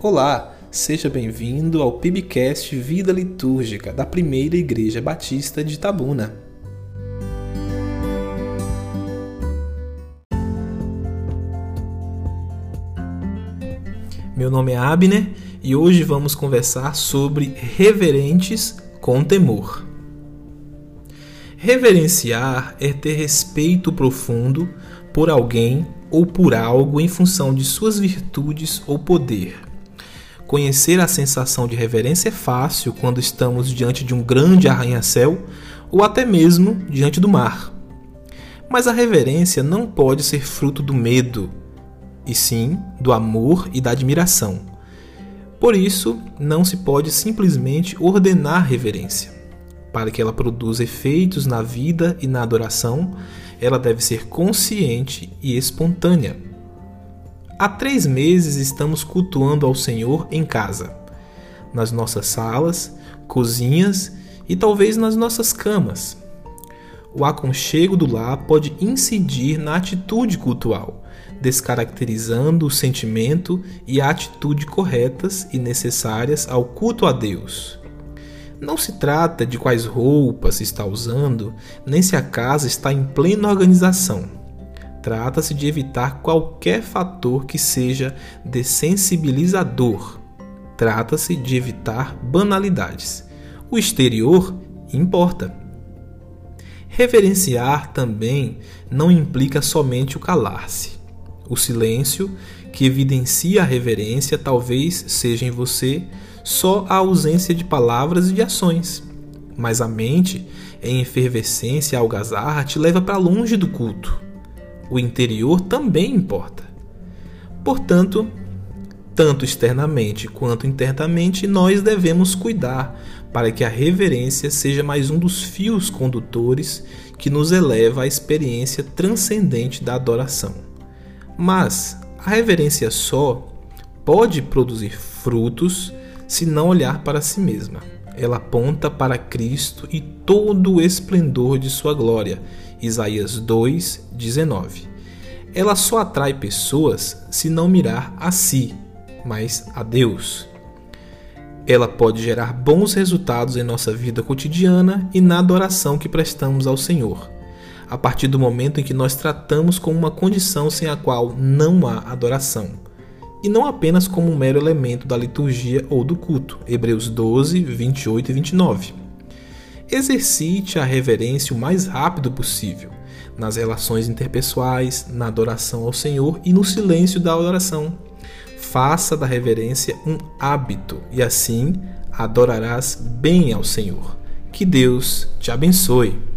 Olá, seja bem-vindo ao PIBcast Vida Litúrgica da Primeira Igreja Batista de Itabuna. Meu nome é Abner e hoje vamos conversar sobre reverentes com temor. Reverenciar é ter respeito profundo por alguém ou por algo em função de suas virtudes ou poder. Conhecer a sensação de reverência é fácil quando estamos diante de um grande arranha-céu ou até mesmo diante do mar. Mas a reverência não pode ser fruto do medo, e sim do amor e da admiração. Por isso, não se pode simplesmente ordenar reverência. Para que ela produza efeitos na vida e na adoração, ela deve ser consciente e espontânea. Há três meses estamos cultuando ao Senhor em casa, nas nossas salas, cozinhas e talvez nas nossas camas. O aconchego do lar pode incidir na atitude cultual, descaracterizando o sentimento e a atitude corretas e necessárias ao culto a Deus. Não se trata de quais roupas se está usando, nem se a casa está em plena organização Trata-se de evitar qualquer fator que seja dessensibilizador. Trata-se de evitar banalidades. O exterior importa. Reverenciar também não implica somente o calar-se. O silêncio, que evidencia a reverência, talvez seja em você só a ausência de palavras e de ações. Mas a mente, em efervescência algazarra, te leva para longe do culto o interior também importa. Portanto, tanto externamente quanto internamente, nós devemos cuidar para que a reverência seja mais um dos fios condutores que nos eleva à experiência transcendente da adoração. Mas a reverência só pode produzir frutos se não olhar para si mesma. Ela aponta para Cristo e todo o esplendor de sua glória Isaías 2, 19. Ela só atrai pessoas se não mirar a si, mas a Deus. Ela pode gerar bons resultados em nossa vida cotidiana e na adoração que prestamos ao Senhor, a partir do momento em que nós tratamos como uma condição sem a qual não há adoração, e não apenas como um mero elemento da liturgia ou do culto. Hebreus 12, 28 e 29. Exercite a reverência o mais rápido possível, nas relações interpessoais, na adoração ao Senhor e no silêncio da oração. Faça da reverência um hábito e assim adorarás bem ao Senhor. Que Deus te abençoe.